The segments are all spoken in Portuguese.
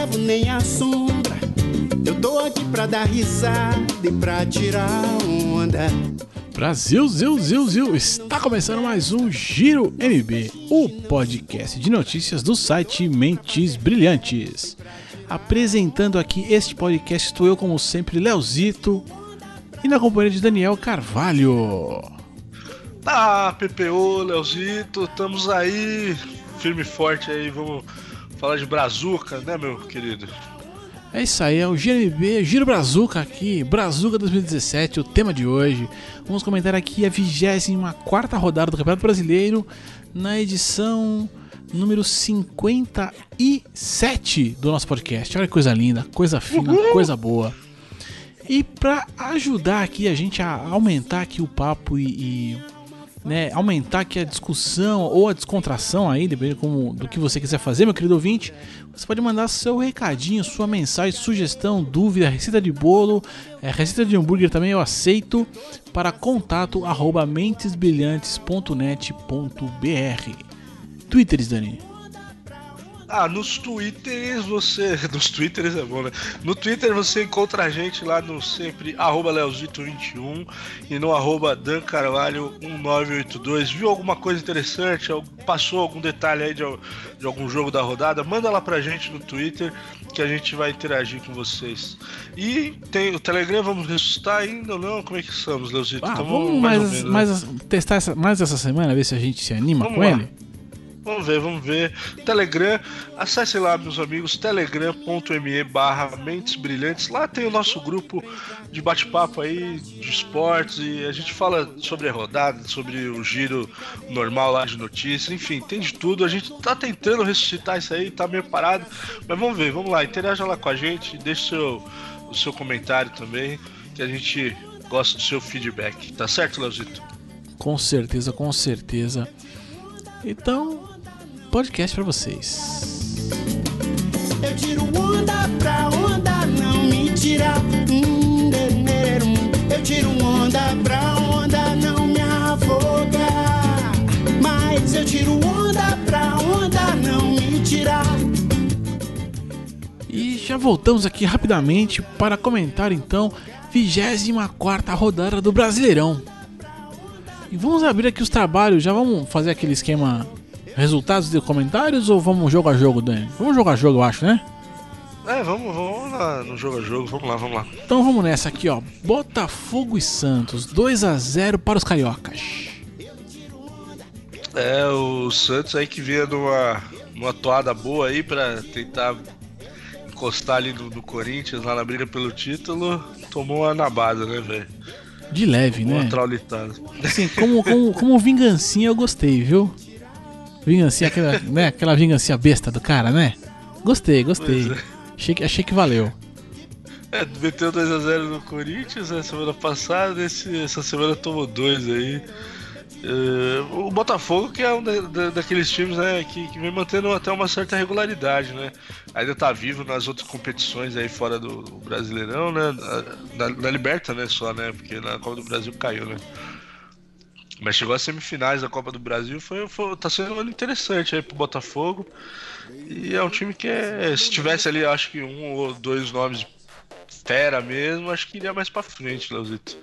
levo nem a sombra. Eu tô aqui pra dar risada e pra tirar onda. Brasil, Zil, Zil, Zil, está começando mais um Giro MB, o podcast de notícias do site Mentes Brilhantes. Apresentando aqui este podcast estou eu, como sempre, Leozito, e na companhia de Daniel Carvalho. Ah, PPO, Leozito, estamos aí, firme e forte aí, vamos falar de Brazuca, né, meu querido? É isso aí, é o GMB, Giro Brazuca aqui, Brazuca 2017, o tema de hoje. Vamos comentar aqui a 24 rodada do Campeonato Brasileiro, na edição número 57 do nosso podcast. Olha que coisa linda, coisa fina, Uhul. coisa boa. E para ajudar aqui a gente a aumentar aqui o papo e, e né, aumentar aqui a discussão ou a descontração aí, dependendo como, do que você quiser fazer, meu querido ouvinte, você pode mandar seu recadinho, sua mensagem, sugestão, dúvida, receita de bolo, é, receita de hambúrguer também eu aceito para contato arroba mentesbrilhantes.net.br. Twitters, Dani. Ah, nos twitters você. Nos twitters é bom, né? No Twitter você encontra a gente lá no sempre arroba Leozito21 e no arroba dancarvalho1982. Viu alguma coisa interessante? Passou algum detalhe aí de, de algum jogo da rodada? Manda lá pra gente no Twitter que a gente vai interagir com vocês. E tem o Telegram, vamos ressuscitar ainda ou não? Como é que estamos, Leozito? Ah, vamos mais, mais, mais né? testar essa, mais essa semana, ver se a gente se anima vamos com lá. ele. Vamos ver, vamos ver. Telegram, acesse lá, meus amigos, telegram.me barra Mentes Brilhantes. Lá tem o nosso grupo de bate-papo aí, de esportes, e a gente fala sobre a rodada, sobre o giro normal lá de notícias, enfim, tem de tudo. A gente tá tentando ressuscitar isso aí, tá meio parado, mas vamos ver, vamos lá, interaja lá com a gente, deixe seu, o seu comentário também, que a gente gosta do seu feedback. Tá certo, Leozito? Com certeza, com certeza. Então, podcast para vocês. Eu tiro onda pra onda não me tirar. Hum, eu tiro onda pra onda não me afogar. Mas eu tiro onda pra onda não me tirar. E já voltamos aqui rapidamente para comentar então 24 rodada do Brasileirão. E vamos abrir aqui os trabalhos, já vamos fazer aquele esquema resultados de comentários ou vamos jogo a jogo, Dani? Vamos jogar jogo, eu acho, né? É, vamos, vamos lá no jogo a jogo, vamos lá, vamos lá. Então vamos nessa aqui, ó. Botafogo e Santos, 2 a 0 para os cariocas. É, o Santos aí que vinha numa, numa toada boa aí para tentar encostar ali no, Corinthians lá na briga pelo título, tomou uma nabada, né, velho? De leve, tomou né? Uma traulitada. Assim, como, como, como vingancinha eu gostei, viu? Vingancinha, aquela, né, aquela vingancinha besta do cara, né? Gostei, gostei. É. Achei, que, achei que valeu. É, meteu 2x0 no Corinthians né, semana passada, esse, essa semana tomou 2 aí. Uh, o Botafogo, que é um da, da, daqueles times né, que, que, vem mantendo até uma certa regularidade, né? Ainda tá vivo nas outras competições aí fora do, do Brasileirão, né? Na, na, na, Liberta, né, só, né? Porque na Copa do Brasil caiu, né? Mas chegou às semifinais da Copa do Brasil, foi, foi tá sendo um ano interessante aí pro Botafogo. E é um time que é, se tivesse ali, acho que um ou dois nomes fera mesmo, acho que iria mais pra frente, Leozito.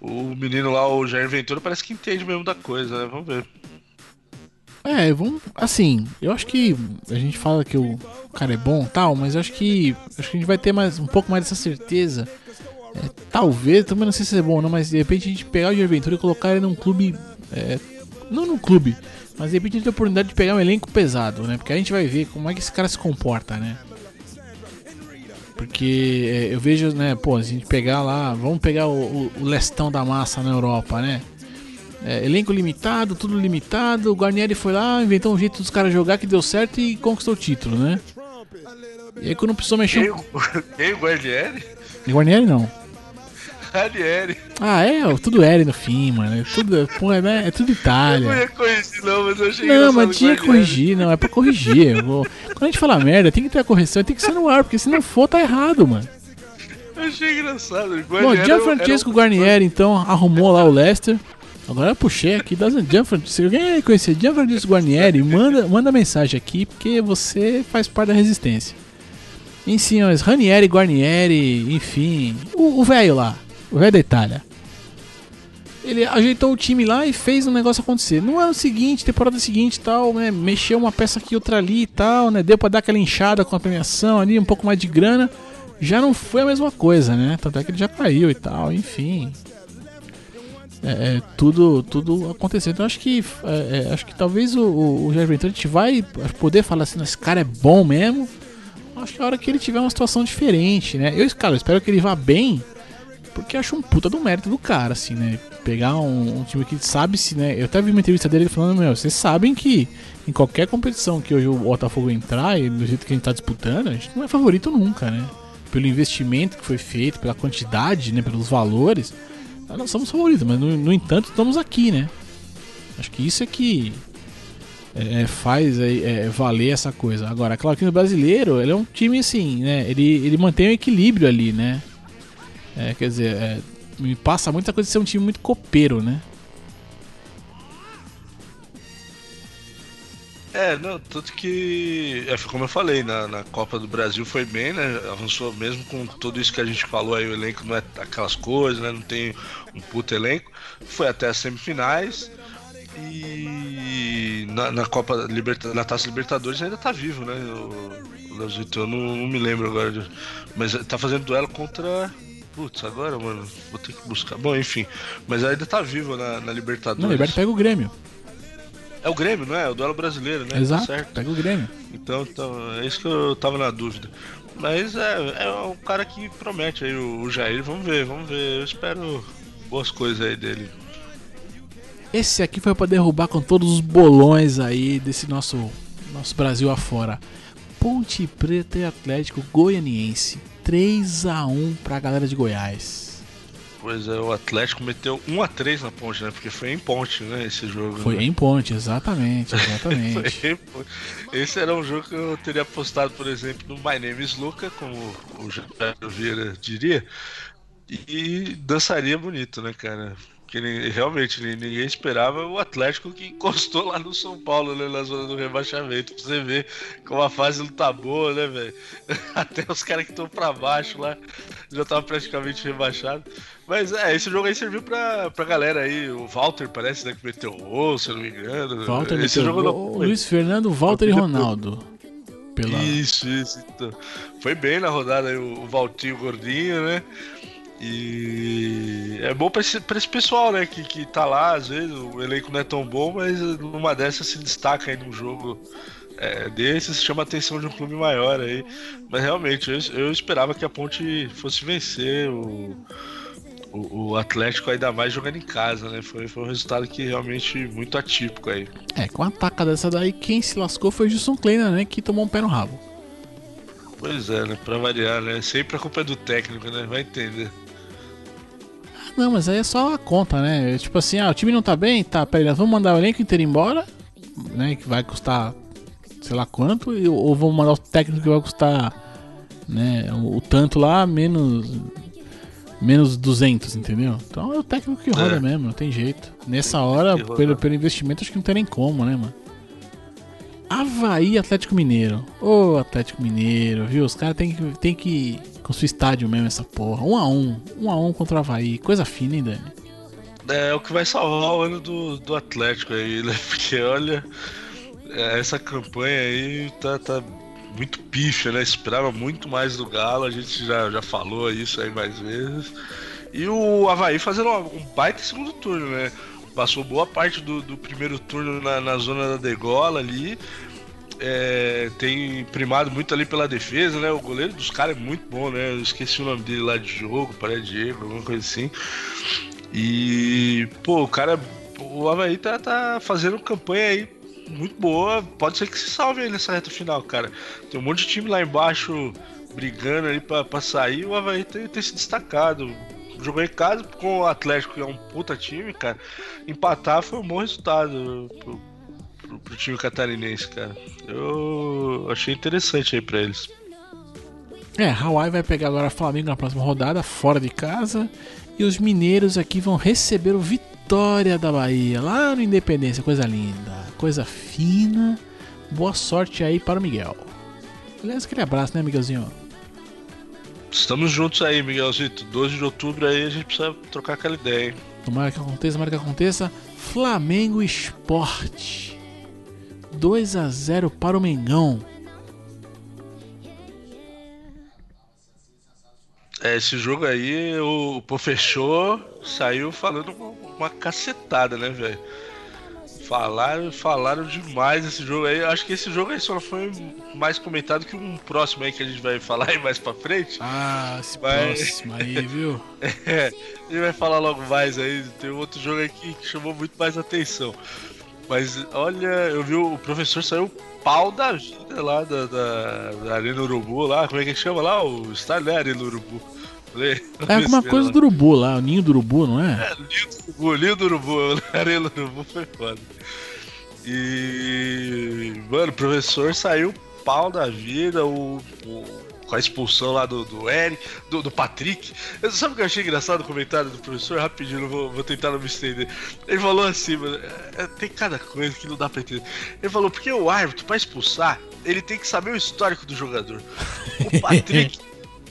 O menino lá, o Jair Ventura, parece que entende mesmo da coisa, né? Vamos ver. É, vamos. Assim, eu acho que a gente fala que o cara é bom tal, mas acho que. Acho que a gente vai ter mais, um pouco mais dessa certeza é, talvez, também não sei se é bom ou não, mas de repente a gente pegar o de aventura e colocar ele num clube. É, não num clube, mas de repente a gente tem a oportunidade de pegar um elenco pesado, né? Porque a gente vai ver como é que esse cara se comporta, né? Porque é, eu vejo, né, pô, a gente pegar lá, vamos pegar o, o, o lestão da massa na Europa, né? É, elenco limitado, tudo limitado. O Guarnieri foi lá, inventou um jeito dos caras jogar que deu certo e conquistou o título, né? E aí quando precisou mexer. Quem, o Guarnieri? Guarnieri não. Ranieri. Ah, é, tudo Eri no fim, mano. É tudo, pô, é, né, é tudo Itália. Eu não ia corrigir, não, mas eu achei Não, mas tinha que corrigir, não, é pra corrigir. Vou... Quando a gente fala merda, tem que ter a correção, tem que ser no ar, porque se não for, tá errado, mano. Eu achei engraçado. Bom, Gianfrancesco era... Guarnieri, então, arrumou lá o Leicester. Agora eu puxei aqui da Gianfrancisco. Se alguém conhecer Gianfrancisco Guarnieri, manda, manda mensagem aqui, porque você faz parte da resistência. Em senhores, Ranieri, Guarnieri, enfim. O velho lá, o velho da Itália. Ele ajeitou o time lá e fez um negócio acontecer. No ano seguinte, temporada seguinte tal, né? Mexeu uma peça aqui, outra ali e tal, né? Deu pra dar aquela inchada com a premiação ali, um pouco mais de grana. Já não foi a mesma coisa, né? Tanto é que ele já caiu e tal, enfim é, é, tudo, tudo aconteceu. Então acho que é, é, acho que talvez o, o, o Jair gente vai poder falar assim, esse cara é bom mesmo. Acho que a hora que ele tiver uma situação diferente, né? Eu, cara, eu espero que ele vá bem, porque acho um puta do mérito do cara, assim, né? Pegar um, um time que sabe se, né? Eu até vi uma entrevista dele falando, meu, vocês sabem que em qualquer competição que hoje o Botafogo entrar e do jeito que a gente tá disputando, a gente não é favorito nunca, né? Pelo investimento que foi feito, pela quantidade, né? Pelos valores nós não somos favoritos, mas no, no, entanto estamos aqui, né? Acho que isso é que é, é faz é, é, valer essa coisa. Agora, claro que no brasileiro ele é um time assim, né? Ele, ele mantém o equilíbrio ali, né? É, quer dizer, é, me passa muita coisa de ser um time muito copeiro, né? É, não, tanto que, é, como eu falei, na, na Copa do Brasil foi bem, né? Avançou mesmo com tudo isso que a gente falou aí, o elenco não é aquelas coisas, né? Não tem um puto elenco. Foi até as semifinais. E na, na Copa Liberta, na Taça Libertadores ainda tá vivo, né? O, o eu não, não, me lembro agora. Mas tá fazendo duelo contra. Putz, agora, mano, vou ter que buscar. Bom, enfim. Mas ainda tá vivo na, na Libertadores. Não, Liberta pega o Grêmio. É o Grêmio, não é? é o duelo brasileiro, né? Exato, tá pega o Grêmio. Então, então, é isso que eu tava na dúvida. Mas é, é um cara que promete aí, o, o Jair. Vamos ver, vamos ver. Eu espero boas coisas aí dele. Esse aqui foi para derrubar com todos os bolões aí desse nosso, nosso Brasil afora. Ponte Preta e Atlético Goianiense. 3 a 1 pra galera de Goiás. Pois é, o Atlético meteu 1 a 3 na ponte, né? Porque foi em ponte, né? Esse jogo. Foi né? em ponte, exatamente, exatamente. esse era um jogo que eu teria apostado, por exemplo, no My Name is Luca, como o Jair Vieira diria, e dançaria bonito, né, cara? Que realmente ninguém esperava o Atlético que encostou lá no São Paulo, né, na zona do rebaixamento. Pra você ver como a fase não tá boa, né, velho? Até os caras que estão pra baixo lá já estavam praticamente rebaixados. Mas é, esse jogo aí serviu pra, pra galera aí. O Walter parece né, que meteu gol, se eu não me engano. Walter esse meteu jogo não... Luiz Fernando, Walter e Ronaldo. Pela... Isso, isso. Então. Foi bem na rodada aí o, o Valtinho Gordinho, né? E é bom pra esse, pra esse pessoal, né? Que, que tá lá, às vezes, o elenco não é tão bom, mas numa dessas se destaca aí num jogo é, desses, chama a atenção de um clube maior aí. Mas realmente, eu, eu esperava que a Ponte fosse vencer o, o, o, Atlético, ainda mais jogando em casa, né? Foi, foi um resultado que realmente muito atípico aí. É, com a ataca dessa daí, quem se lascou foi o Gilson Kleina, né? Que tomou um pé no rabo. Pois é, né? Pra variar, né? Sempre a culpa é do técnico, né? Vai entender. Não, mas aí é só a conta, né? Tipo assim, ah, o time não tá bem, tá, peraí, nós vamos mandar o elenco inteiro embora, né? Que vai custar sei lá quanto, ou vamos mandar o técnico que vai custar né, o, o tanto lá, menos menos 200, entendeu? Então é o técnico que roda é. mesmo, não tem jeito. Nessa hora, pelo, pelo investimento, acho que não tem nem como, né, mano? Havaí Atlético Mineiro. Ô, Atlético Mineiro, viu? Os caras tem que, tem que construir estádio mesmo, essa porra. Um a um. Um a um contra o Havaí. Coisa fina, hein, Dani? É, o que vai salvar o ano do, do Atlético aí, né? Porque olha, é, essa campanha aí tá, tá muito picha, né? Esperava muito mais do Galo, a gente já, já falou isso aí mais vezes. E o Havaí fazendo um baita segundo turno, né? passou boa parte do, do primeiro turno na, na, zona da degola ali. É, tem primado muito ali pela defesa, né? O goleiro dos caras é muito bom, né? Eu esqueci o nome dele lá de jogo, parece Diego, alguma coisa assim. E, pô, o cara, o Havaí tá, tá fazendo campanha aí muito boa. Pode ser que se salve aí nessa reta final, cara. Tem um monte de time lá embaixo brigando ali pra, pra sair. O Havaí tem, tem se destacado jogou em casa com o Atlético, que é um puta time, cara. Empatar foi um bom resultado pro, time catarinense, cara. Eu achei interessante aí pra eles. É, Hawaii vai pegar agora Flamengo na próxima rodada, fora de casa. E os mineiros aqui vão receber o Vitória Vitória da Bahia, lá no Independência, coisa linda, coisa fina. Boa sorte aí para o Miguel. Aliás, aquele abraço, né, Miguelzinho? Estamos juntos aí, Miguelzito. 12 de outubro aí a gente precisa trocar aquela ideia, hein? Tomara que aconteça, tomara que aconteça. Flamengo Esporte. 2 a 0 para o Mengão. É, esse jogo aí, o Pofechou saiu falando uma, uma cacetada, né, velho? Falaram, falaram demais esse jogo aí. Acho que esse jogo aí só foi mais comentado que um próximo aí que a gente vai falar aí mais pra frente. Ah, esse Mas... próximo aí, viu? é, a gente vai falar logo mais aí. Tem um outro jogo aqui que chamou muito mais atenção. Mas olha, eu vi o professor saiu pau da vida lá da, da, da Arena Urubu lá. Como é que chama lá? O estádio, né? Arena Urubu. É alguma coisa lá. do urubu lá, o ninho do urubu, não é? É, ninho do urubu, ninho do urubu, Arena do urubu foi foda. E. Mano, o professor saiu pau da vida, o, o com a expulsão lá do, do Eric, do, do Patrick. Eu, sabe o que eu achei engraçado no comentário do professor? Rapidinho, vou, vou tentar não me estender. Ele falou assim, mano, é, é, tem cada coisa que não dá pra entender. Ele falou, porque o árbitro, pra expulsar, ele tem que saber o histórico do jogador. O Patrick.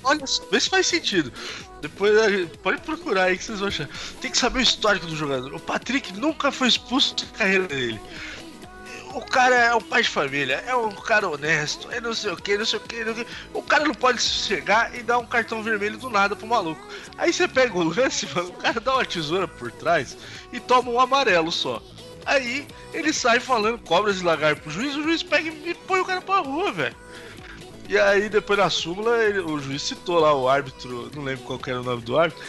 olha só, vê se faz sentido. Depois pode procurar aí que vocês vão achar. Tem que saber o histórico do jogador. O Patrick nunca foi expulso da carreira dele o cara é um pai de família, é um cara honesto, é não sei o que, não sei o que. O cara não pode chegar e dar um cartão vermelho do nada pro maluco. Aí você pega o lance, mano, o cara dá uma tesoura por trás e toma um amarelo só. Aí ele sai falando cobras e lagarto pro juiz, o juiz pega e põe o cara pra rua, velho. E aí depois na súmula, ele, o juiz citou lá o árbitro, não lembro qual era o nome do árbitro,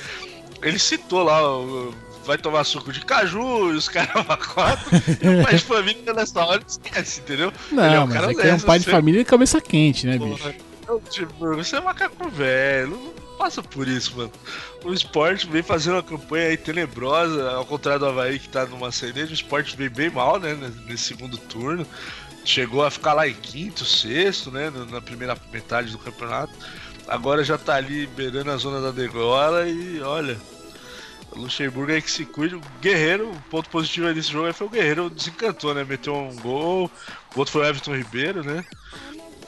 ele citou lá o vai tomar suco de caju e os caras quatro. e o pai de família nessa hora esquece, entendeu? Não, é um mas é que é um pai de família de cabeça quente, né, bicho? Porra, tipo, você é macaco velho, não passa por isso, mano. O esporte vem fazendo uma campanha aí tenebrosa, ao contrário do Havaí que tá numa cedeja, o esporte vem bem mal, né, nesse segundo turno. Chegou a ficar lá em quinto, sexto, né, na primeira metade do campeonato. Agora já tá ali beirando a zona da degola e olha, Luxemburgo aí que se cuide. O Guerreiro, o ponto positivo desse jogo foi o Guerreiro desencantou, né? Meteu um gol. O outro foi o Everton Ribeiro, né?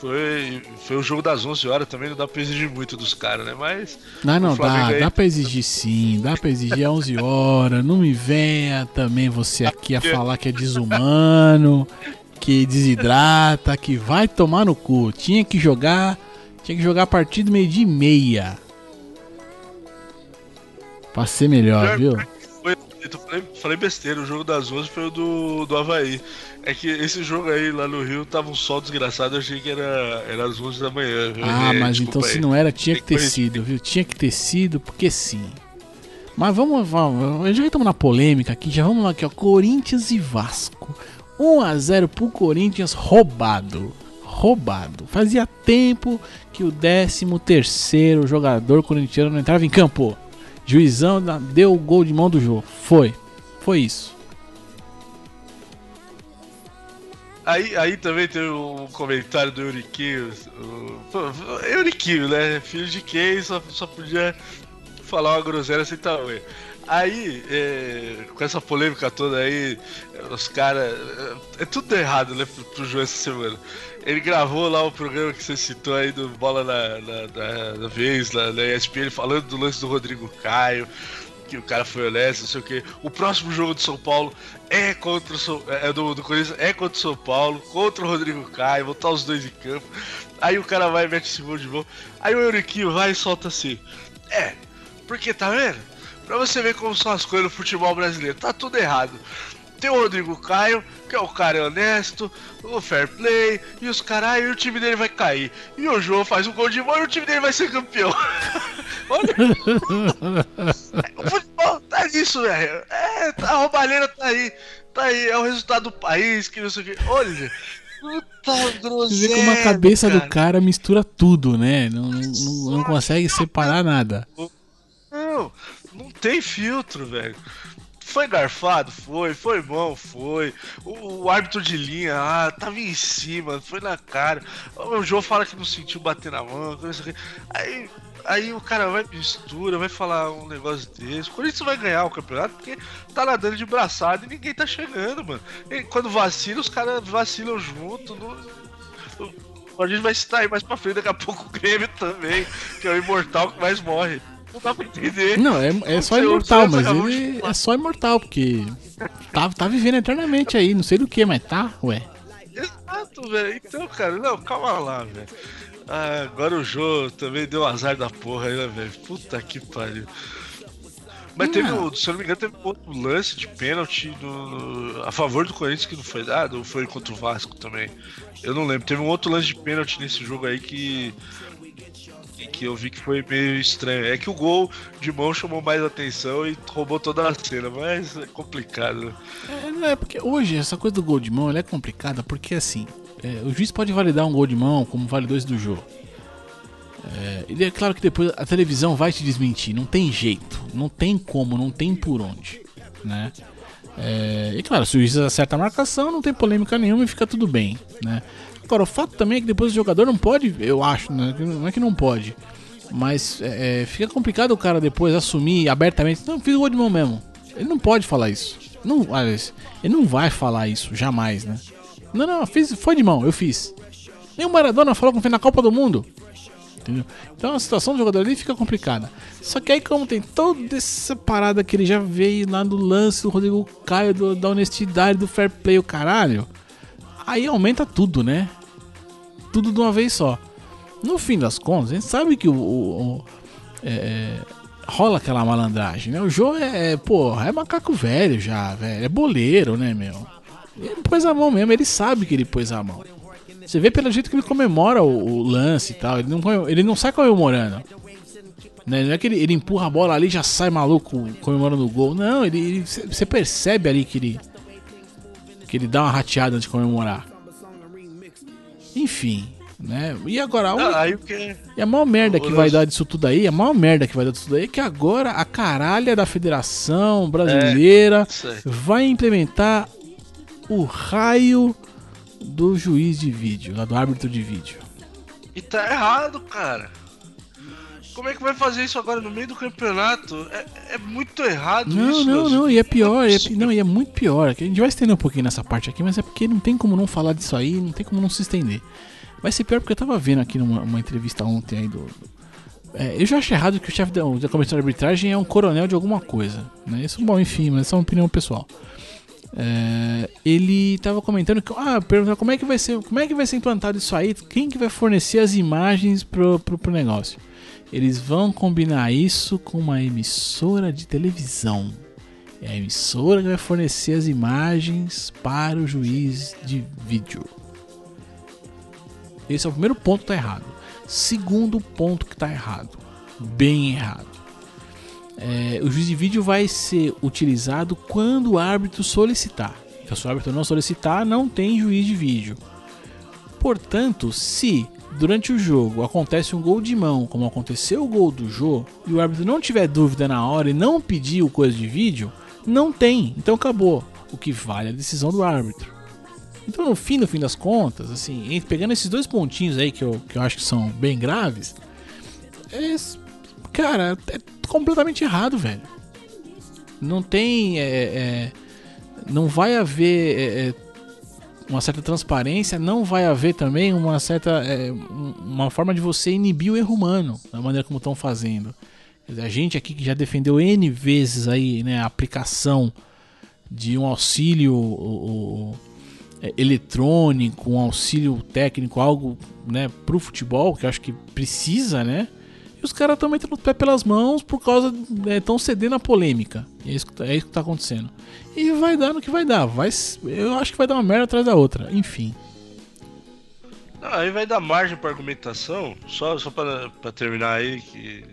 Foi, foi o jogo das 11 horas também, não dá pra exigir muito dos caras, né? Mas. Não, não, dá, aí... dá pra exigir sim, dá pra exigir 11 horas. Não me venha também você aqui a falar que é desumano, que desidrata, que vai tomar no cu. Tinha que jogar, tinha que jogar a partir do meio-dia e meia. Pra ser melhor, viu? Foi, falei, falei, besteira, o jogo das 11 foi o do, do Havaí. É que esse jogo aí lá no Rio tava um sol desgraçado, eu achei que era, era às 11 da manhã. Viu? Ah, é, mas então aí. se não era, tinha que ter sido, viu? Tinha que ter sido, porque sim. Mas vamos, vamos já estamos na polêmica aqui, já vamos lá aqui, ó. Corinthians e Vasco. 1 a 0 pro Corinthians roubado. Roubado. Fazia tempo que o 13 terceiro jogador corintiano não entrava em campo. Juizão deu o gol de mão do jogo. Foi. Foi isso. Aí, aí também tem um comentário do Euriquinho. Euriquinho, né? Filho de quem só, só podia falar uma groselha sem tamanho. Aí, é, com essa polêmica toda aí, os caras. É, é, tudo errado, né, pro, pro João essa semana. Ele gravou lá o programa que você citou aí do Bola na, na, na, na vez, na, na ESPN, falando do lance do Rodrigo Caio, que o cara foi honesto, não sei o quê. O próximo jogo do São Paulo é contra o São, é do, do Corinthians, é contra o São Paulo, contra o Rodrigo Caio, botar os dois em campo. Aí o cara vai e mete esse gol de volta. Aí o Euriquinho vai e solta assim. É, porque tá vendo? Pra você ver como são as coisas no futebol brasileiro, tá tudo errado. Tem o Rodrigo Caio, que é o cara honesto, o fair play, e os caras, e o time dele vai cair. E o João faz um gol de mão e o time dele vai ser campeão. Olha. o futebol tá nisso, velho. É, a roubalheira tá aí. Tá aí, é o resultado do país, que não sei o que. Olha. Puta groselha. Você vê como a cabeça cara. do cara mistura tudo, né? Não, não, não consegue separar nada. Não, não tem filtro, velho. Foi garfado? Foi. Foi bom? Foi. O, o, árbitro de linha, ah, tava em cima, foi na cara. O João fala que não sentiu bater na mão. Aí, Aí o cara vai mistura, vai falar um negócio desse. O Corinthians vai ganhar o campeonato porque tá nadando de braçada e ninguém tá chegando, mano. E quando vacila, os caras vacilam junto. A gente vai citar aí mais pra frente, daqui a pouco o Grêmio também, que é o imortal que mais morre. Não dá pra entender. Não, é, é só imortal, mas ele é só imortal, porque tá, tá vivendo eternamente aí, não sei do que, mas tá, ué. Exato, velho. Então, cara, não, calma lá, velho. Ah, agora o Jô também deu azar da porra aí, né, velho? Puta que pariu. Mas teve, se eu não me engano, teve outro lance de pênalti no, a favor do Corinthians que não foi dado, ou foi contra o Vasco também. Eu não lembro. Teve um outro lance de pênalti nesse jogo aí que. Que eu vi que foi meio estranho. É que o gol de mão chamou mais atenção e roubou toda a cena, mas é complicado. É, não é porque hoje essa coisa do gol de mão é complicada porque assim, é, o juiz pode validar um gol de mão como validou esse do jogo. É, e é claro que depois a televisão vai te desmentir, não tem jeito, não tem como, não tem por onde, né? É, e claro, se o juiz acerta a marcação, não tem polêmica nenhuma e fica tudo bem, né? Agora, o fato também é que depois o jogador não pode, eu acho, né? não é que não pode, mas é, é fica complicado o cara depois assumir abertamente, não, fiz o gol de mão mesmo. Ele não pode falar isso. Não, ele não vai falar isso, jamais, né? Não, não, fiz, foi de mão, eu fiz. Nem o Maradona falou que fez na Copa do Mundo. Entendeu? Então a situação do jogador ali fica complicada. Só que aí, como tem toda essa parada que ele já veio lá do lance do Rodrigo Caio, do, da honestidade, do fair play, o caralho, aí aumenta tudo, né? Tudo de uma vez só. No fim das contas, a gente sabe que o. o, o é, é rola aquela malandragem, né? O Joe é, é, pô, é macaco velho já, velho. É boleiro, né, meu? Ele pôs a mão mesmo, ele sabe que ele pôs a mão. Você vê pelo jeito que ele comemora o, o lance e tal. Ele não, ele não sai comemorando. Né? Não é que ele, ele, empurra a bola ali e já sai maluco comemorando o gol. Não, ele, ele, você percebe ali que ele. Que ele dá uma rateada antes de comemorar. Enfim, né? E agora aí, que... e a maior merda que vai dar disso tudo aí, a maior merda que vai dar disso tudo aí é que agora a caralha da Federação Brasileira é, vai implementar o raio do juiz de vídeo, lá do árbitro de vídeo. E tá errado, cara. Como é que vai fazer isso agora no meio do campeonato? É, é muito errado não, isso. Não, não, não, e é pior, é, não, e é muito pior. A gente vai estender um pouquinho nessa parte aqui, mas é porque não tem como não falar disso aí, não tem como não se estender. Vai ser pior porque eu tava vendo aqui numa entrevista ontem aí do. É, eu já achei errado que o chefe da, da comissão de arbitragem é um coronel de alguma coisa. Né? Isso, bom, enfim, mas é uma opinião pessoal. É, ele estava comentando que ah, pergunta como é que vai ser, como é que vai ser implantado isso aí? Quem que vai fornecer as imagens pro, pro, pro negócio? Eles vão combinar isso com uma emissora de televisão. É a emissora que vai fornecer as imagens para o juiz de vídeo. Esse é o primeiro ponto que tá errado. Segundo ponto que tá errado. Bem errado é, o juiz de vídeo vai ser utilizado quando o árbitro solicitar. Então, se o árbitro não solicitar, não tem juiz de vídeo. Portanto, se durante o jogo acontece um gol de mão, como aconteceu o gol do Jô, e o árbitro não tiver dúvida na hora e não pediu coisa de vídeo, não tem. Então acabou. O que vale é a decisão do árbitro. Então, no fim, no fim das contas, assim, pegando esses dois pontinhos aí que eu, que eu acho que são bem graves, é, cara, é completamente errado, velho. Não tem. É, é, não vai haver é, é, uma certa transparência, não vai haver também uma certa. É, uma forma de você inibir o erro humano, da maneira como estão fazendo. A gente aqui que já defendeu N vezes aí, né, a aplicação de um auxílio o, o, eletrônico, um auxílio técnico, algo né, pro futebol, que eu acho que precisa, né? Os caras estão metendo o pé pelas mãos por causa. estão é, cedendo a polêmica. É isso, que, tá, é isso que tá acontecendo. E vai dar no que vai dar. Vai, eu acho que vai dar uma merda atrás da outra. Enfim. aí vai dar margem para argumentação, só, só para terminar aí, que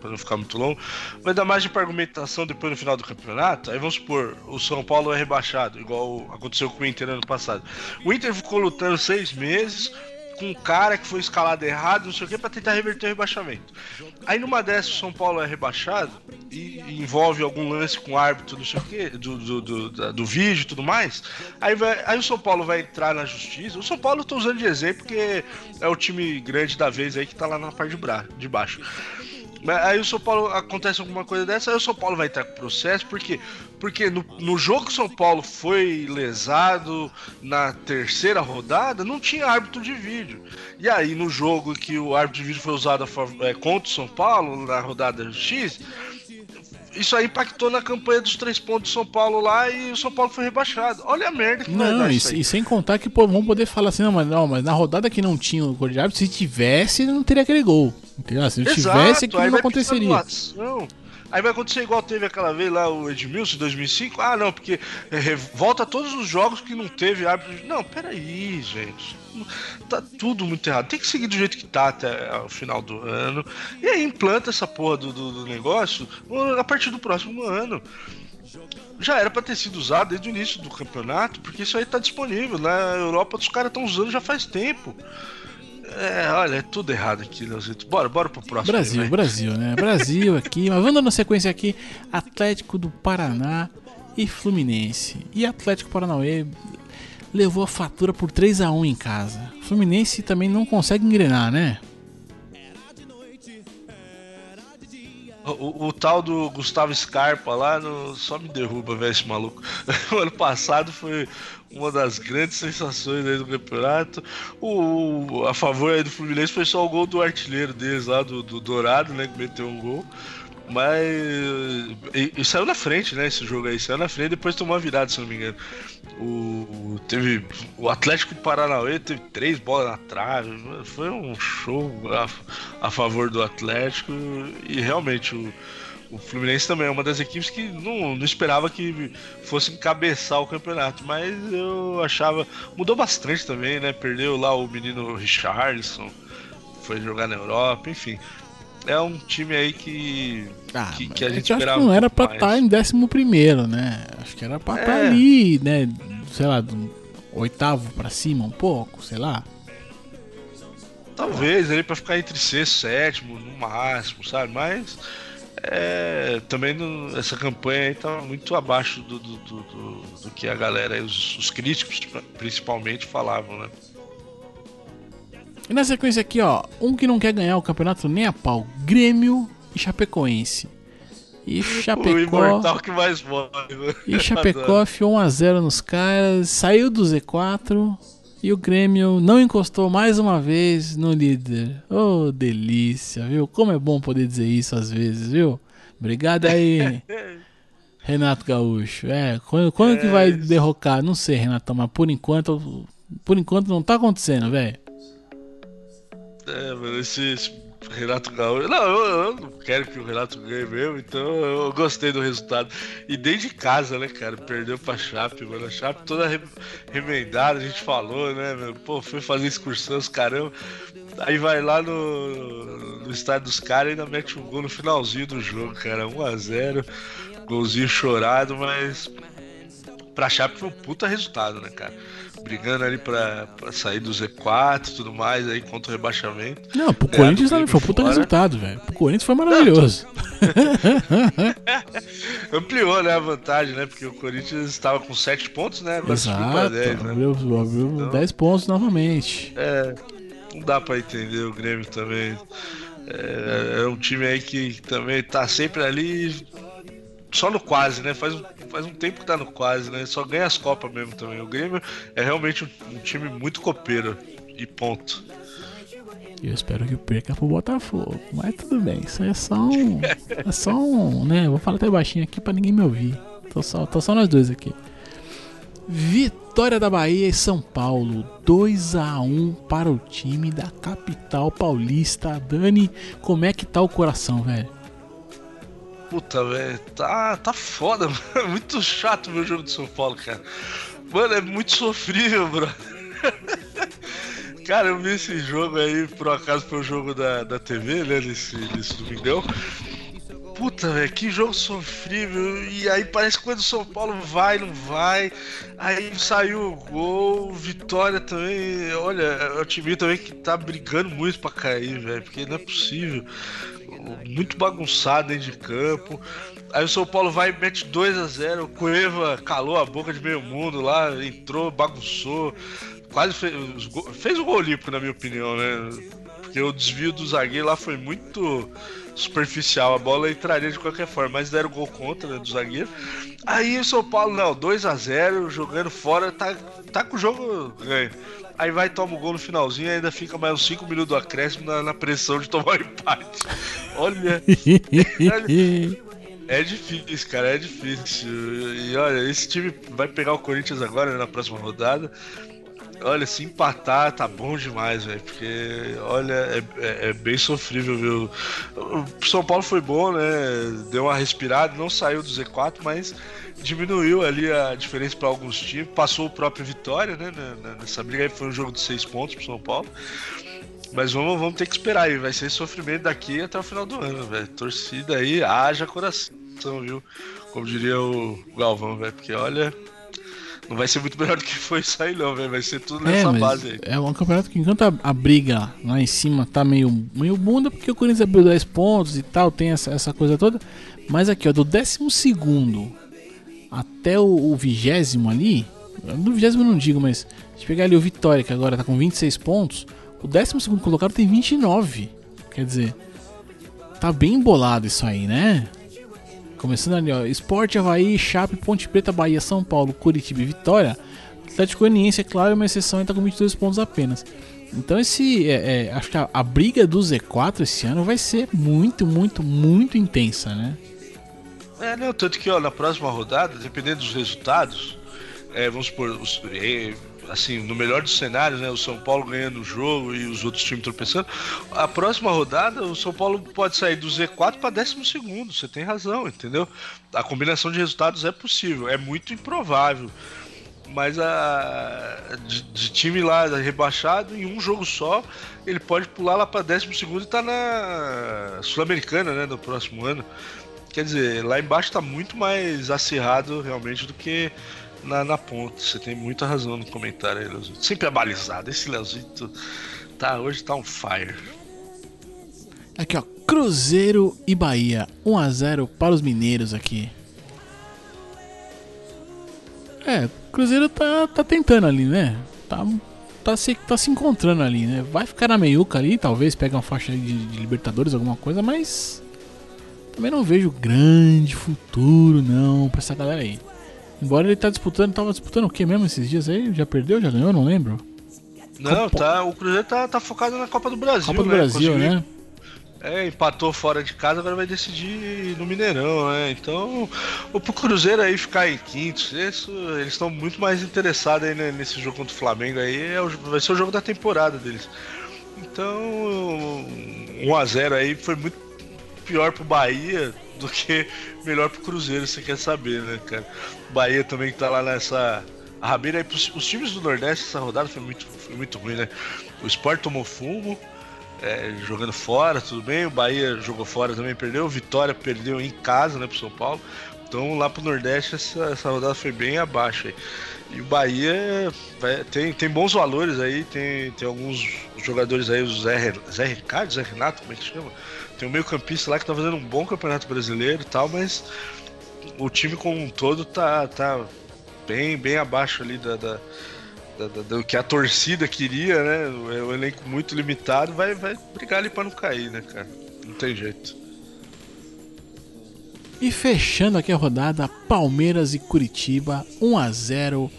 para não ficar muito longo, vai dar margem para argumentação depois no final do campeonato. Aí vamos supor, o São Paulo é rebaixado, igual aconteceu com o Inter ano passado. O Inter ficou lutando seis meses, com um cara que foi escalado errado, não sei o que, pra tentar reverter o rebaixamento. Aí numa dessas o São Paulo é rebaixado e envolve algum lance com o árbitro, não sei o que, do, do, do, do, vídeo e tudo mais. Aí, vai, aí o São Paulo vai entrar na justiça. O São Paulo eu tô usando de exemplo porque é o time grande da vez aí que tá lá na parte de, bra de baixo. Mas aí o São Paulo acontece alguma coisa dessa, aí o São Paulo vai estar com processo, porque porque no, no jogo que o São Paulo foi lesado na terceira rodada, não tinha árbitro de vídeo. E aí no jogo que o árbitro de vídeo foi usado a, é, contra o São Paulo na rodada X, isso aí impactou na campanha dos três pontos do São Paulo lá e o São Paulo foi rebaixado. Olha a merda que Não, e, e, sem contar que pô, vamos poder falar assim, não mas, não, mas na rodada que não tinha o gol de árbitro, se tivesse, não teria aquele gol. Entendeu? Se não tivesse, aquilo não aconteceria. Aí vai acontecer igual teve aquela vez lá o Edmilson em 2005. Ah, não, porque é, volta todos os jogos que não teve árbitro. Não, peraí, gente. Tá tudo muito errado. Tem que seguir do jeito que tá até o final do ano. E aí implanta essa porra do, do, do negócio a partir do próximo ano já era para ter sido usado desde o início do campeonato, porque isso aí tá disponível. Na Europa os caras estão usando já faz tempo. É, olha, é tudo errado aqui, Leozito. Bora, bora pro próximo. Brasil, aí, Brasil, né? Brasil aqui. Mas vamos na sequência aqui: Atlético do Paraná e Fluminense. E Atlético Paranauê levou a fatura por 3 a 1 em casa. Fluminense também não consegue engrenar, né? O, o, tal do Gustavo Scarpa lá no, só me derruba, velho, esse maluco. O ano passado foi uma das grandes sensações aí do campeonato. O, a favor aí do Fluminense foi só o gol do artilheiro deles lá, do, do Dourado, né? Que meteu um gol. Mas. E, e, saiu na frente, né? Esse jogo aí. Saiu na frente depois tomou uma virada, se não me engano. O, teve, o Atlético Paranauê teve três bolas na trave. Foi um show a, a favor do Atlético. E realmente o o Fluminense também é uma das equipes que não, não esperava que fosse encabeçar o campeonato, mas eu achava. Mudou bastante também, né? Perdeu lá o menino Richardson, foi jogar na Europa, enfim. É um time aí que. Ah, que, que a gente esperava. que não era pra estar tá em 11, né? Acho que era pra estar tá é. ali, né? Sei lá, do oitavo pra cima, um pouco, sei lá. Talvez ali pra ficar entre sexto e sétimo, no máximo, sabe? Mas é, também no, essa campanha aí tá muito abaixo do, do, do, do, do que a galera, os, os, críticos principalmente, falavam, né? E na sequência aqui, ó, um que não quer ganhar o campeonato nem a pau, Grêmio e Chapecoense. E Chapecó. O imortal que mais morre. Né? E Chapecó fiou 1x0 nos caras, saiu do Z4 e o Grêmio não encostou mais uma vez no líder. Oh, delícia, viu? Como é bom poder dizer isso às vezes, viu? Obrigado aí, Renato Gaúcho. É, quando, quando é, que vai derrocar? Não sei, Renato, mas por enquanto, por enquanto não tá acontecendo, velho. É, mano, esse, esse Renato Gaúcho. Não, eu, eu, não quero que o Renato ganhe mesmo, então eu gostei do resultado. E desde casa, né, cara? Perdeu pra Chape, mano. A Chape toda re, remendada, a gente falou, né, meu? Pô, foi fazer excursão, os caramba. Aí vai lá no, no estádio dos caras e ainda mete um gol no finalzinho do jogo, cara. 1x0, golzinho chorado, mas pra Chape foi um puta resultado, né, cara? brigando ali pra, pra sair do Z4 e tudo mais aí contra o rebaixamento. Não, pro Corinthians também foi um puta resultado, velho. Pro Corinthians foi maravilhoso. Ampliou, né, a vantagem, né? Porque o Corinthians estava com 7 pontos, né? Agora Exato, 10, né? abriu, abriu então, 10 pontos novamente. É, não dá pra entender o Grêmio também. É, é um time aí que também tá sempre ali só no quase, né? Faz um, faz um tempo que tá no quase, né? Só ganha as Copas mesmo também. O Grêmio é realmente um, um time muito copeiro. E ponto. Eu espero que perca pro Botafogo. Mas tudo bem, isso é só um. É só um. né? Vou falar até baixinho aqui pra ninguém me ouvir. Tô só, tô só nós dois aqui. Vitória da Bahia e São Paulo, 2 a 1 para o time da capital paulista. Dani, como é que tá o coração, velho? Puta, velho, tá, tá foda, mano. Muito chato o jogo do São Paulo, cara. Mano, é muito sofrível, bro. Cara, eu vi esse jogo aí, por acaso foi o jogo da, da TV, né? Nesse, nesse domingão. Puta, velho, que jogo sofrível. E aí parece que quando o São Paulo vai, não vai. Aí saiu o gol, vitória também. Olha, é o time também que tá brigando muito pra cair, velho. Porque não é possível muito bagunçado dentro de campo. Aí o São Paulo vai e mete 2 a 0 O Cueva calou a boca de meio mundo lá, entrou, bagunçou. Quase fez, fez o gol olímpico, na minha opinião, né? Porque o desvio do zagueiro lá foi muito superficial. A bola entraria de qualquer forma, mas deram gol contra né, do zagueiro. Aí o São Paulo, não, 2 a 0 jogando fora, tá, tá com o jogo ganho. Aí vai toma o gol no finalzinho e ainda fica mais uns 5 minutos do acréscimo na, na, pressão de tomar o empate. Olha. é difícil, cara, é difícil. E olha, esse time vai pegar o Corinthians agora né, na próxima rodada. Olha, se empatar tá bom demais, velho. Porque, olha, é, é, é, bem sofrível, viu? O São Paulo foi bom, né? Deu uma respirada, não saiu do Z4, mas diminuiu ali a diferença para alguns times. Passou o próprio Vitória, né? Nessa briga aí foi um jogo de seis pontos pro São Paulo. Mas vamos, vamos ter que esperar aí. Vai ser sofrimento daqui até o final do ano, velho. Torcida aí, haja coração, viu? Como diria o Galvão, velho. Porque olha, não vai ser muito melhor do que foi isso aí, não, velho. Vai ser tudo é, nessa base aí. É um campeonato que enquanto a, a, briga lá em cima tá meio, meio bunda, porque o Corinthians abriu 10 pontos e tal, tem essa, essa coisa toda. Mas aqui, ó, do 12 até o, vigésimo ali. Do vigésimo não digo, mas. gente pegar ali o Vitória, que agora tá com 26 pontos. O 12 colocado tem 29. Quer dizer, tá bem embolado isso aí, né? Começando ali, ó. Esporte, Havaí, Chape, Ponte Preta, Bahia, São Paulo, Curitiba e Vitória. Atlético Goianiense, é claro, é uma exceção e tá com 22 pontos apenas. Então esse. É, é, acho que a, a, briga do Z4 esse ano vai ser muito, muito, muito intensa, né? É, não, tanto que ó, na próxima rodada, dependendo dos resultados, é, vamos supor, os, é, assim, no melhor dos cenários, né, o São Paulo ganhando o jogo e os outros times tropeçando, a próxima rodada o São Paulo pode sair do Z4 para 12 segundo. Você tem razão, entendeu? A combinação de resultados é possível, é muito improvável. Mas a de, de time lá rebaixado em um jogo só, ele pode pular lá para 12 segundo e tá na Sul-Americana, né, no próximo ano. Quer dizer, lá embaixo tá muito mais acirrado realmente do que na, na ponta. Você tem muita razão no comentário aí, Leozito. Sempre abalizado. Esse Leozito tá, hoje tá on fire. Aqui, ó. Cruzeiro e Bahia. 1x0 para os mineiros aqui. É, Cruzeiro tá, tá tentando ali, né? Tá, tá, se, tá se encontrando ali, né? Vai ficar na meiuca ali, talvez pegar uma faixa de, de Libertadores, alguma coisa, mas também não vejo grande futuro não pra essa galera aí. Embora ele tá disputando, tava disputando o que mesmo esses dias aí? Já perdeu, já ganhou, não lembro. Não, Copa... tá, o Cruzeiro tá, tá focado na Copa do Brasil, Copa do né? Brasil, né? É, empatou fora de casa, agora vai decidir no Mineirão, né? Então, o pro Cruzeiro aí ficar em quinto, isso, eles estão muito mais interessados aí nesse jogo contra o Flamengo aí, é o, vai ser o jogo da temporada deles. Então, 1 a 0 aí foi muito pior pro Bahia do que melhor pro Cruzeiro, você quer saber, né, cara? Bahia também que tá lá nessa rabeira aí. Os times do Nordeste essa rodada foi muito, foi muito ruim, né? O Sport tomou fumo, é, jogando fora, tudo bem. O Bahia jogou fora também, perdeu. Vitória perdeu em casa, né, pro São Paulo. Então lá pro Nordeste essa, essa rodada foi bem abaixo aí. E o Bahia vai, tem, tem bons valores aí, tem, tem alguns jogadores aí, o Zé, Zé Ricardo, Zé Renato, como é que chama? Tem um meio campista lá que tá fazendo um bom campeonato brasileiro e tal, mas o time como um todo tá, tá bem, bem abaixo ali da, da, da, da do que a torcida queria, né? É um elenco muito limitado, vai, vai brigar ali pra não cair, né, cara? Não tem jeito. E fechando aqui a rodada, Palmeiras e Curitiba, 1 a 0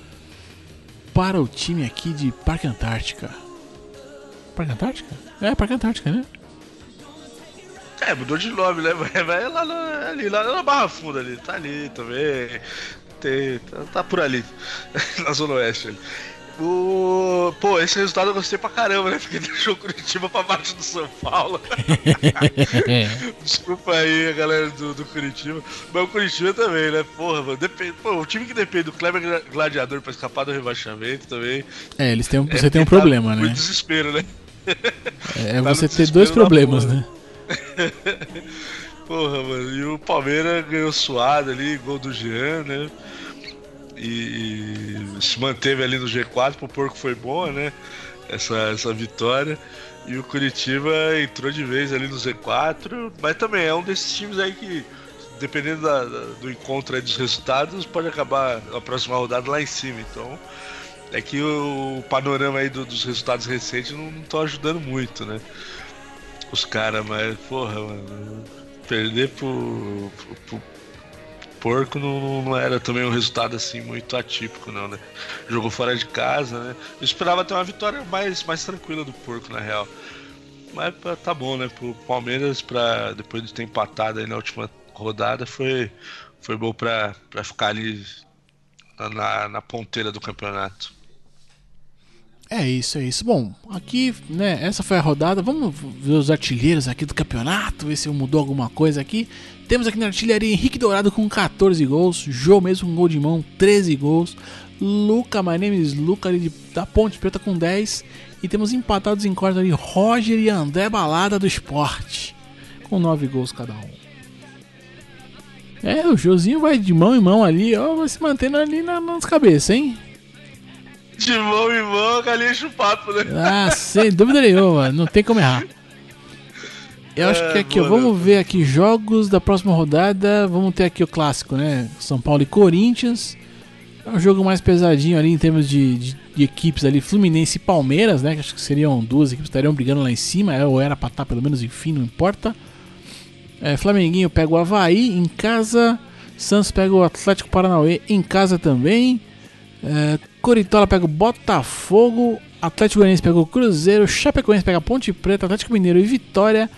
para o time aqui de Parque Antártica. Parque Antártica? É, Parque Antártica, né? É, mudou de nome, né? Vai, vai lá, na, ali, lá na Barra Funda ali, tá ali também. Tem, tá, tá por ali, na Zona Oeste ali. O... Pô, esse resultado eu gostei pra caramba, né? Porque deixou o Curitiba pra baixo do São Paulo. Desculpa aí a galera do, do Curitiba. Mas o Curitiba também, né? Porra, mano. Depende... Pô, o time que depende do Kleber Gladiador pra escapar do rebaixamento também. É, eles têm um, você é, tem um problema, tá né? desespero, né? É, é você ter dois problemas, né? Porra, mano. E o Palmeiras ganhou suado ali, gol do Jean, né? E, e se manteve ali no G4, pro Porco foi boa, né? Essa, essa vitória. E o Curitiba entrou de vez ali no Z4, mas também é um desses times aí que, dependendo da, da, do encontro aí dos resultados, pode acabar a próxima rodada lá em cima. Então, é que o, panorama aí do, dos resultados recentes não estão ajudando muito, né? Os caras, mas, porra, mano, perder pro, pro, pro porco não, não, era também um resultado assim muito atípico, não, né? Jogou fora de casa, né? Eu esperava ter uma vitória mais, mais tranquila do porco, na real. Mas tá bom, né? Pro Palmeiras, pra, depois de ter empatado aí na última rodada, foi, foi bom pra, pra ficar ali na, na ponteira do campeonato. É isso, é isso. Bom, aqui, né, essa foi a rodada. Vamos ver os artilheiros aqui do campeonato, ver se mudou alguma coisa aqui. Temos aqui na artilharia Henrique Dourado com 14 gols, Jô mesmo com gol de mão, 13 gols, Luca, my name is Luca ali de, da Ponte Preta com 10. E temos empatados em quarto ali Roger e André Balada do Esporte, com 9 gols cada um. É, o Josinho vai de mão em mão ali, ó, vai se mantendo ali na, nas cabeças, hein? De mão em mão, galinha papo, né? Ah, sem dúvida nenhuma, não tem como errar. Eu acho é, que aqui, ó, vamos ver aqui jogos da próxima rodada. Vamos ter aqui o clássico, né? São Paulo e Corinthians. É um jogo mais pesadinho ali em termos de, de, de equipes ali, Fluminense e Palmeiras, né? Que acho que seriam duas equipes que estariam brigando lá em cima, ou era pra estar pelo menos enfim, não importa. É, Flamenguinho pega o Havaí em casa. Santos pega o Atlético Paranauê em casa também. É, Coritola pega o Botafogo. Atlético Goianiense pega o Cruzeiro. Chapecoense pega Ponte Preta. Atlético Mineiro e Vitória.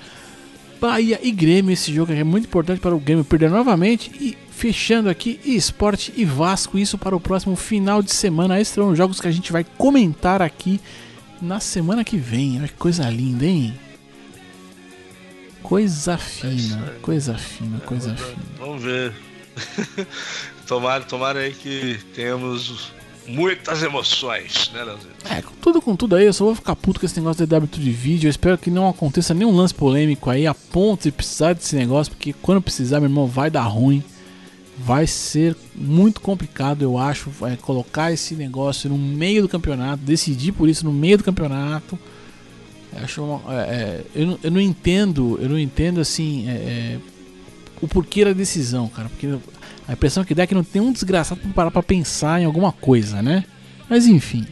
Bahia e Grêmio. Esse jogo é muito importante para o Grêmio perder novamente. E fechando aqui, Esporte e Vasco. Isso para o próximo final de semana. Esses serão jogos que a gente vai comentar aqui na semana que vem. Olha que coisa linda, hein? Coisa fina, é coisa fina, coisa é, fina. Vamos ver. tomara, tomara aí que tenhamos muitas emoções, né, Leozinho? É, com tudo com tudo aí, eu só vou ficar puto com esse negócio de débito de vídeo. Eu espero que não aconteça nenhum lance polêmico aí a ponto de precisar desse negócio, porque quando precisar, meu irmão, vai dar ruim. Vai ser muito complicado, eu acho, é, colocar esse negócio no meio do campeonato, decidir por isso no meio do campeonato. Acho uma, é, é, eu, não, eu não entendo, eu não entendo assim é, é, o porquê da decisão, cara. Porque a impressão que dá é que não tem um desgraçado pra parar pra pensar em alguma coisa, né? Mas enfim.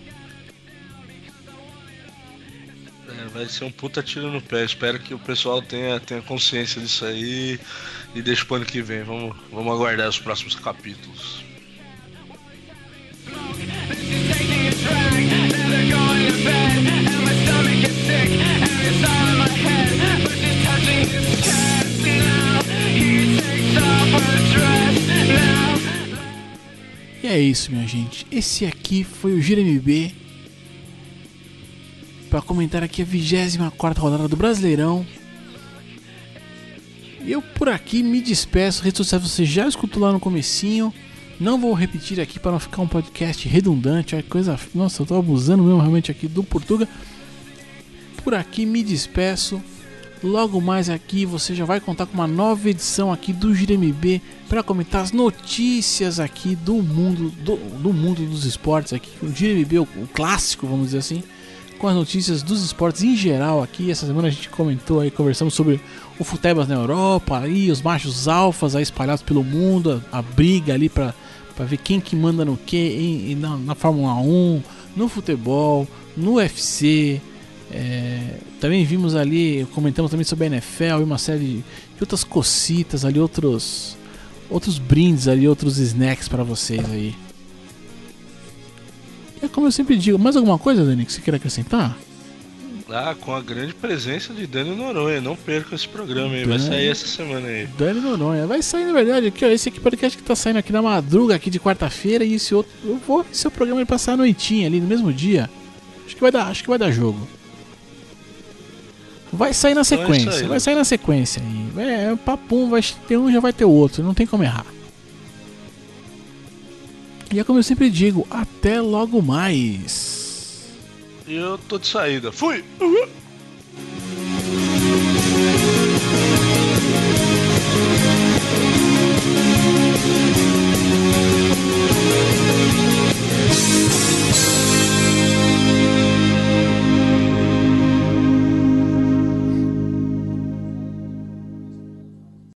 É, vai ser um puta tiro no pé. Espero que o pessoal tenha, tenha consciência disso aí e deixe pro ano que vem. Vamos, vamos aguardar os próximos capítulos. Isso, minha gente. Esse aqui foi o Gira MB para comentar aqui a 24 rodada do Brasileirão. Eu por aqui me despeço. Redes sociais você já escutou lá no comecinho. Não vou repetir aqui para não ficar um podcast redundante. Olha coisa. Nossa, eu tô abusando mesmo realmente aqui do Portuga. Por aqui me despeço. Logo mais aqui você já vai contar com uma nova edição aqui do GMB para comentar as notícias aqui do mundo do, do mundo dos esportes aqui, o GMB o, o, clássico, vamos dizer assim, com as notícias dos esportes em geral aqui. Essa semana a gente comentou aí, conversamos sobre o futebas na Europa, aí os machos alfas aí espalhados pelo mundo, a, a briga ali para para ver quem que manda no que na, na Fórmula 1, no futebol, no UFC, é, também vimos ali, comentamos também sobre a NFL e uma série de outras cocitas ali, outros outros brindes ali, outros snacks para vocês aí. E é como eu sempre digo, mais alguma coisa, Dani, que você queira acrescentar? Ah, com a grande presença de Dani Noronha. Não perca esse programa aí, vai sair essa semana aí. Dani Noronha. Vai sair, na verdade, aqui, ó. Esse aqui podcast que tá saindo aqui na madruga aqui de quarta-feira e esse outro. Eu vou esse é o programa ele passar a noitinha ali no mesmo dia. Acho que vai dar, acho que vai dar jogo. Vai sair na sequência, vai sair, vai sair na sequência aí. É, papum, vai ter um, já vai ter o outro, não tem como errar. E é como eu sempre digo, até logo mais. Eu tô de saída. Fui! Uhum.